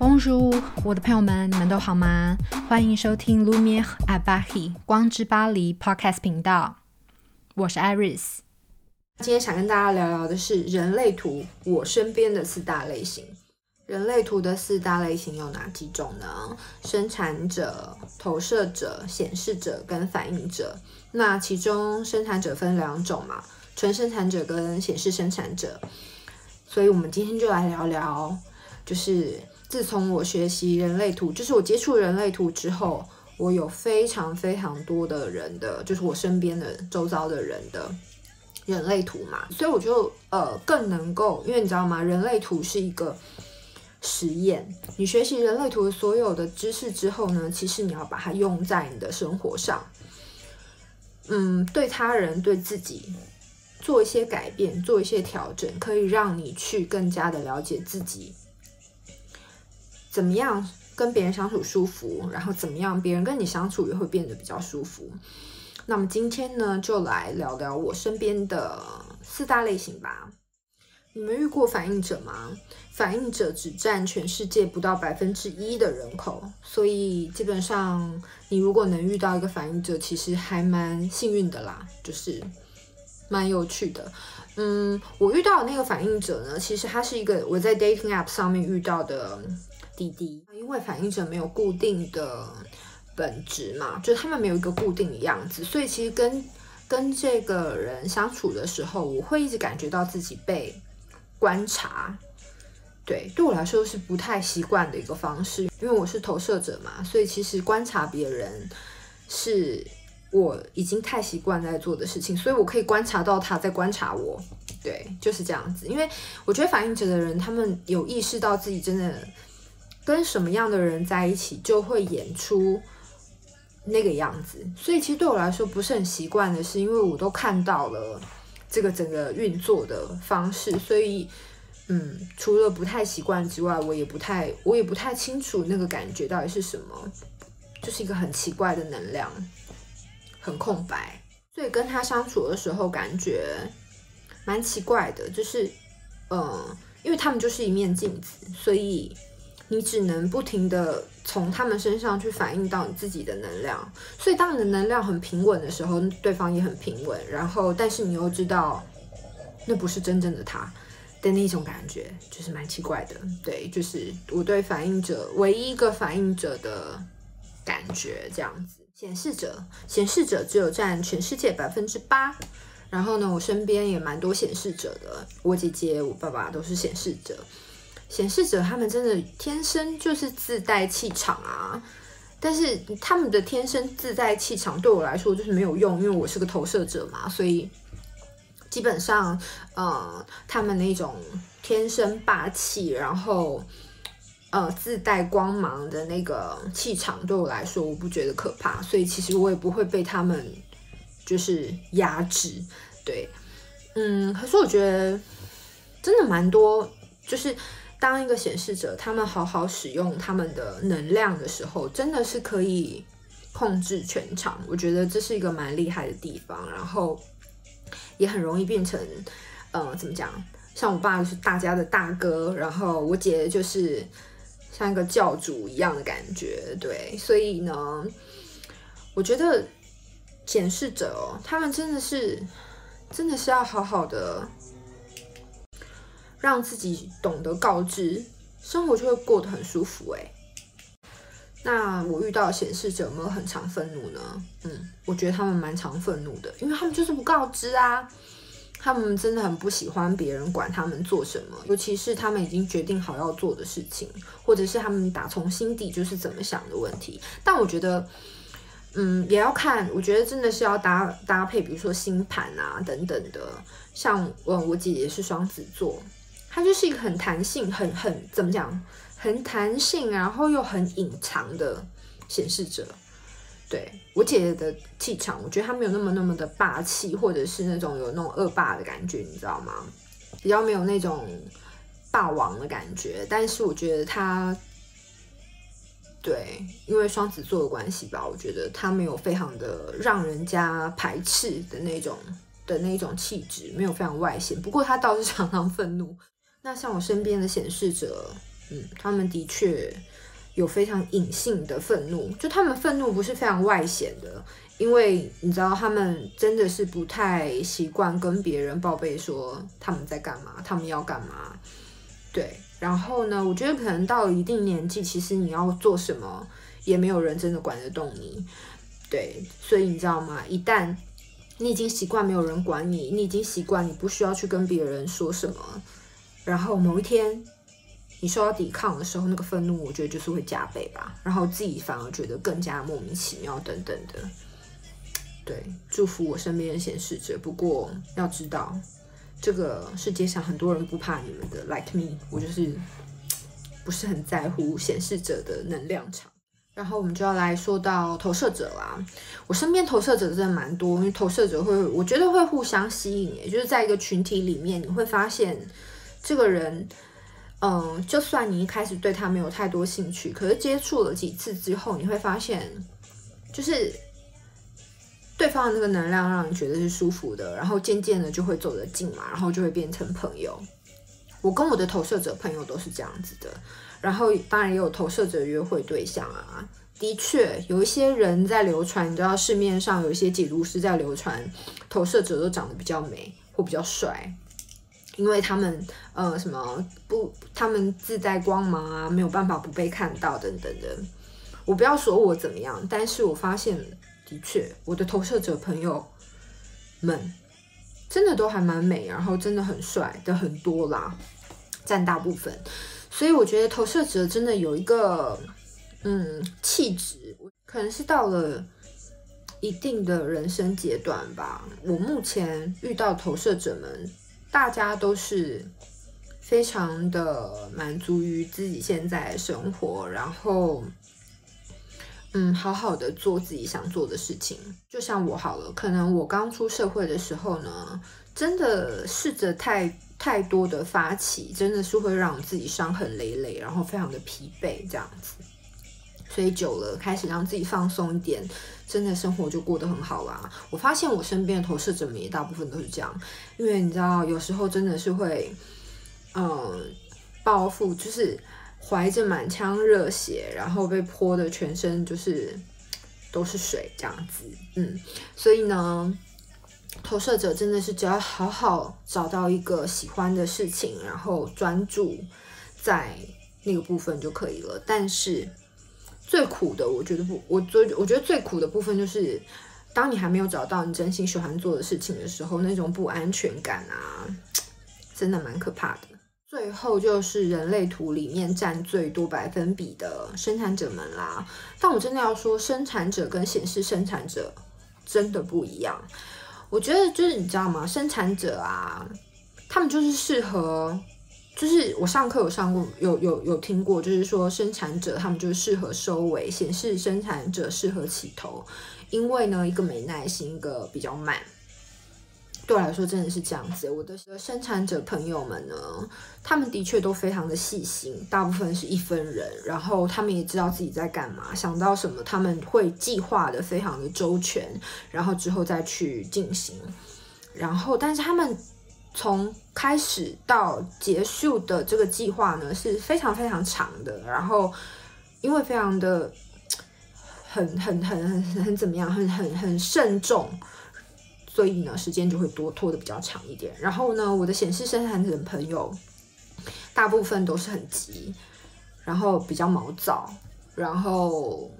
汪叔我的朋友们，你们都好吗？欢迎收听 Lumiere à Paris 光之巴黎 Podcast 频道，我是 Iris。今天想跟大家聊聊的是人类图，我身边的四大类型。人类图的四大类型有哪几种呢？生产者、投射者、显示者跟反映者。那其中生产者分两种嘛，纯生产者跟显示生产者。所以我们今天就来聊聊，就是自从我学习人类图，就是我接触人类图之后，我有非常非常多的人的，就是我身边的周遭的人的人类图嘛，所以我就呃更能够，因为你知道吗？人类图是一个实验。你学习人类图所有的知识之后呢，其实你要把它用在你的生活上，嗯，对他人对自己。做一些改变，做一些调整，可以让你去更加的了解自己，怎么样跟别人相处舒服，然后怎么样别人跟你相处也会变得比较舒服。那么今天呢，就来聊聊我身边的四大类型吧。你们遇过反应者吗？反应者只占全世界不到百分之一的人口，所以基本上你如果能遇到一个反应者，其实还蛮幸运的啦，就是。蛮有趣的，嗯，我遇到的那个反应者呢，其实他是一个我在 dating app 上面遇到的滴滴，因为反映者没有固定的本质嘛，就是他们没有一个固定的样子，所以其实跟跟这个人相处的时候，我会一直感觉到自己被观察，对，对我来说是不太习惯的一个方式，因为我是投射者嘛，所以其实观察别人是。我已经太习惯在做的事情，所以我可以观察到他在观察我，对，就是这样子。因为我觉得反映者的人，他们有意识到自己真的跟什么样的人在一起，就会演出那个样子。所以其实对我来说不是很习惯的是，因为我都看到了这个整个运作的方式，所以嗯，除了不太习惯之外，我也不太，我也不太清楚那个感觉到底是什么，就是一个很奇怪的能量。很空白，所以跟他相处的时候感觉蛮奇怪的，就是，嗯，因为他们就是一面镜子，所以你只能不停的从他们身上去反映到你自己的能量。所以当你的能量很平稳的时候，对方也很平稳。然后，但是你又知道那不是真正的他的那种感觉，就是蛮奇怪的。对，就是我对反映者唯一一个反映者的感觉这样子。显示者，显示者只有占全世界百分之八。然后呢，我身边也蛮多显示者的，我姐姐、我爸爸都是显示者。显示者他们真的天生就是自带气场啊，但是他们的天生自带气场对我来说就是没有用，因为我是个投射者嘛，所以基本上，呃，他们那种天生霸气，然后。呃，自带光芒的那个气场对我来说，我不觉得可怕，所以其实我也不会被他们就是压制。对，嗯，可是我觉得真的蛮多，就是当一个显示者，他们好好使用他们的能量的时候，真的是可以控制全场。我觉得这是一个蛮厉害的地方，然后也很容易变成，呃，怎么讲？像我爸就是大家的大哥，然后我姐就是。像一个教主一样的感觉，对，所以呢，我觉得显示者哦，他们真的是，真的是要好好的让自己懂得告知，生活就会过得很舒服诶。那我遇到显示者有没有很常愤怒呢？嗯，我觉得他们蛮常愤怒的，因为他们就是不告知啊。他们真的很不喜欢别人管他们做什么，尤其是他们已经决定好要做的事情，或者是他们打从心底就是怎么想的问题。但我觉得，嗯，也要看，我觉得真的是要搭搭配，比如说星盘啊等等的。像我我姐姐是双子座，他就是一个很弹性、很很怎么讲，很弹性，然后又很隐藏的显示者。对，我姐姐的气场，我觉得她没有那么那么的霸气，或者是那种有那种恶霸的感觉，你知道吗？比较没有那种霸王的感觉。但是我觉得她，对，因为双子座的关系吧，我觉得她没有非常的让人家排斥的那种的那种气质，没有非常外显。不过她倒是常常愤怒。那像我身边的显示者，嗯，他们的确有非常隐性的愤怒，就他们愤怒不是非常外显的，因为你知道他们真的是不太习惯跟别人报备说他们在干嘛，他们要干嘛。对，然后呢，我觉得可能到了一定年纪，其实你要做什么，也没有人真的管得动你。对，所以你知道吗？一旦你已经习惯没有人管你，你已经习惯你不需要去跟别人说什么，然后某一天你受到抵抗的时候，那个愤怒我觉得就是会加倍吧，然后自己反而觉得更加莫名其妙等等的。对，祝福我身边的显示者。不过要知道，这个世界上很多人不怕你们的，like me，我就是不是很在乎显示者的能量场。然后我们就要来说到投射者啦。我身边投射者真的蛮多，因为投射者会，我觉得会互相吸引，也就是在一个群体里面，你会发现这个人，嗯，就算你一开始对他没有太多兴趣，可是接触了几次之后，你会发现，就是对方的那个能量让你觉得是舒服的，然后渐渐的就会走得近嘛，然后就会变成朋友。我跟我的投射者朋友都是这样子的。然后当然也有投射者约会对象啊，的确有一些人在流传，你知道市面上有一些解读师在流传，投射者都长得比较美或比较帅，因为他们呃什么不，他们自带光芒啊，没有办法不被看到等等的。我不要说我怎么样，但是我发现的确我的投射者朋友们真的都还蛮美，然后真的很帅的很多啦，占大部分。所以我觉得投射者真的有一个，嗯，气质，可能是到了一定的人生阶段吧。我目前遇到投射者们，大家都是非常的满足于自己现在生活，然后，嗯，好好的做自己想做的事情。就像我好了，可能我刚出社会的时候呢，真的试着太。太多的发起真的是会让自己伤痕累累，然后非常的疲惫这样子。所以久了，开始让自己放松一点，真的生活就过得很好啦。我发现我身边的投射者们也大部分都是这样，因为你知道，有时候真的是会，嗯，报复，就是怀着满腔热血，然后被泼的全身就是都是水这样子。嗯，所以呢。投射者真的是只要好好找到一个喜欢的事情，然后专注在那个部分就可以了。但是最苦的，我觉得不，我最我觉得最苦的部分就是，当你还没有找到你真心喜欢做的事情的时候，那种不安全感啊，真的蛮可怕的。最后就是人类图里面占最多百分比的生产者们啦。但我真的要说，生产者跟显示生产者真的不一样。我觉得就是你知道吗？生产者啊，他们就是适合，就是我上课有上过，有有有听过，就是说生产者他们就是适合收尾，显示生产者适合起头，因为呢，一个没耐心，一个比较慢。对我来说真的是这样子。我的生产者朋友们呢，他们的确都非常的细心，大部分是一分人，然后他们也知道自己在干嘛，想到什么他们会计划的非常的周全，然后之后再去进行。然后，但是他们从开始到结束的这个计划呢，是非常非常长的。然后，因为非常的 很很很很很怎么样，很很很慎重。所以呢，时间就会多拖的比较长一点。然后呢，我的显示生产的朋友，大部分都是很急，然后比较毛躁，然后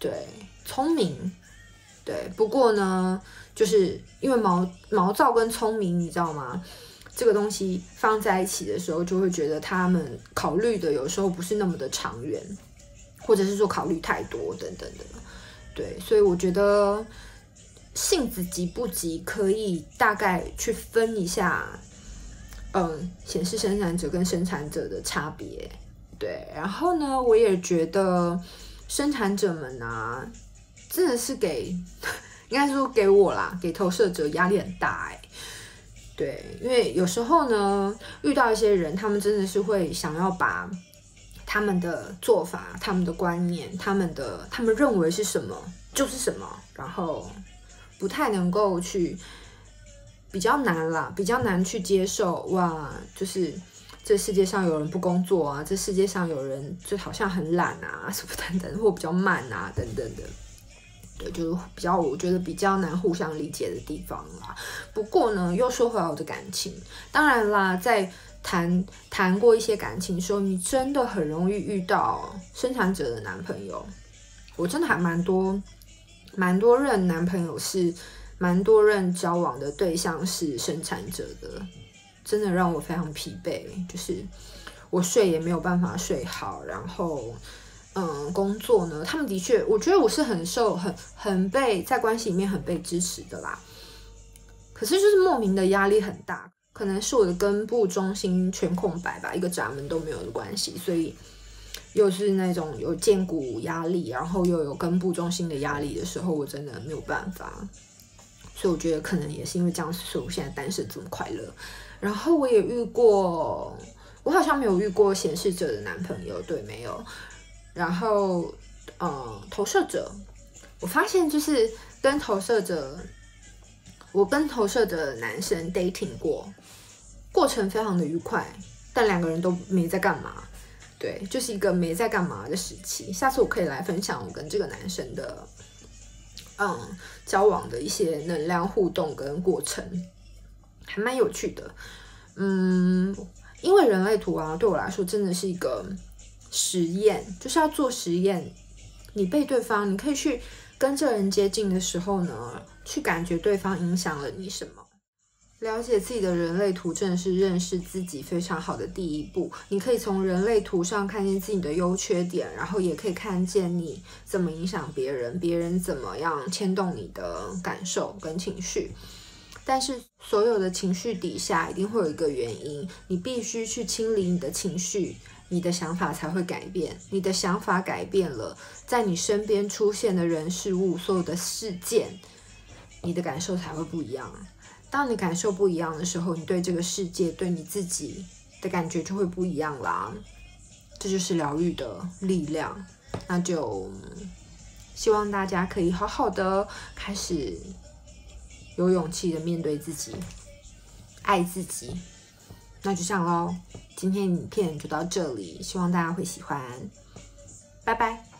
对聪明，对。不过呢，就是因为毛毛躁跟聪明，你知道吗？这个东西放在一起的时候，就会觉得他们考虑的有时候不是那么的长远，或者是说考虑太多等等的。对，所以我觉得。性子急不急，可以大概去分一下，嗯，显示生产者跟生产者的差别，对。然后呢，我也觉得生产者们啊，真的是给，应该说给我啦，给投射者压力很大哎，对，因为有时候呢，遇到一些人，他们真的是会想要把他们的做法、他们的观念、他们的他们认为是什么就是什么，然后。不太能够去，比较难啦，比较难去接受哇，就是这世界上有人不工作啊，这世界上有人就好像很懒啊，什么等等，或比较慢啊，等等的。就是比较我觉得比较难互相理解的地方啦。不过呢，又说回来我的感情，当然啦，在谈谈过一些感情时候，你真的很容易遇到生产者的男朋友。我真的还蛮多，蛮多任男朋友是，蛮多任交往的对象是生产者的，真的让我非常疲惫。就是我睡也没有办法睡好，然后。嗯，工作呢，他们的确，我觉得我是很受、很很被在关系里面很被支持的啦。可是就是莫名的压力很大，可能是我的根部中心全空白吧，一个闸门都没有的关系，所以又是那种有荐骨压力，然后又有根部中心的压力的时候，我真的没有办法。所以我觉得可能也是因为这样，所以我现在单身这么快乐。然后我也遇过，我好像没有遇过显示者的男朋友，对，没有。然后，呃，投射者，我发现就是跟投射者，我跟投射的男生 dating 过，过程非常的愉快，但两个人都没在干嘛，对，就是一个没在干嘛的时期。下次我可以来分享我跟这个男生的，嗯，交往的一些能量互动跟过程，还蛮有趣的。嗯，因为人类图啊，对我来说真的是一个。实验就是要做实验，你被对方，你可以去跟这人接近的时候呢，去感觉对方影响了你什么。了解自己的人类图，真的是认识自己非常好的第一步。你可以从人类图上看见自己的优缺点，然后也可以看见你怎么影响别人，别人怎么样牵动你的感受跟情绪。但是所有的情绪底下一定会有一个原因，你必须去清理你的情绪。你的想法才会改变，你的想法改变了，在你身边出现的人事物，所有的事件，你的感受才会不一样。当你感受不一样的时候，你对这个世界、对你自己的感觉就会不一样啦。这就是疗愈的力量。那就希望大家可以好好的开始有勇气的面对自己，爱自己。那就这样喽，今天影片就到这里，希望大家会喜欢，拜拜。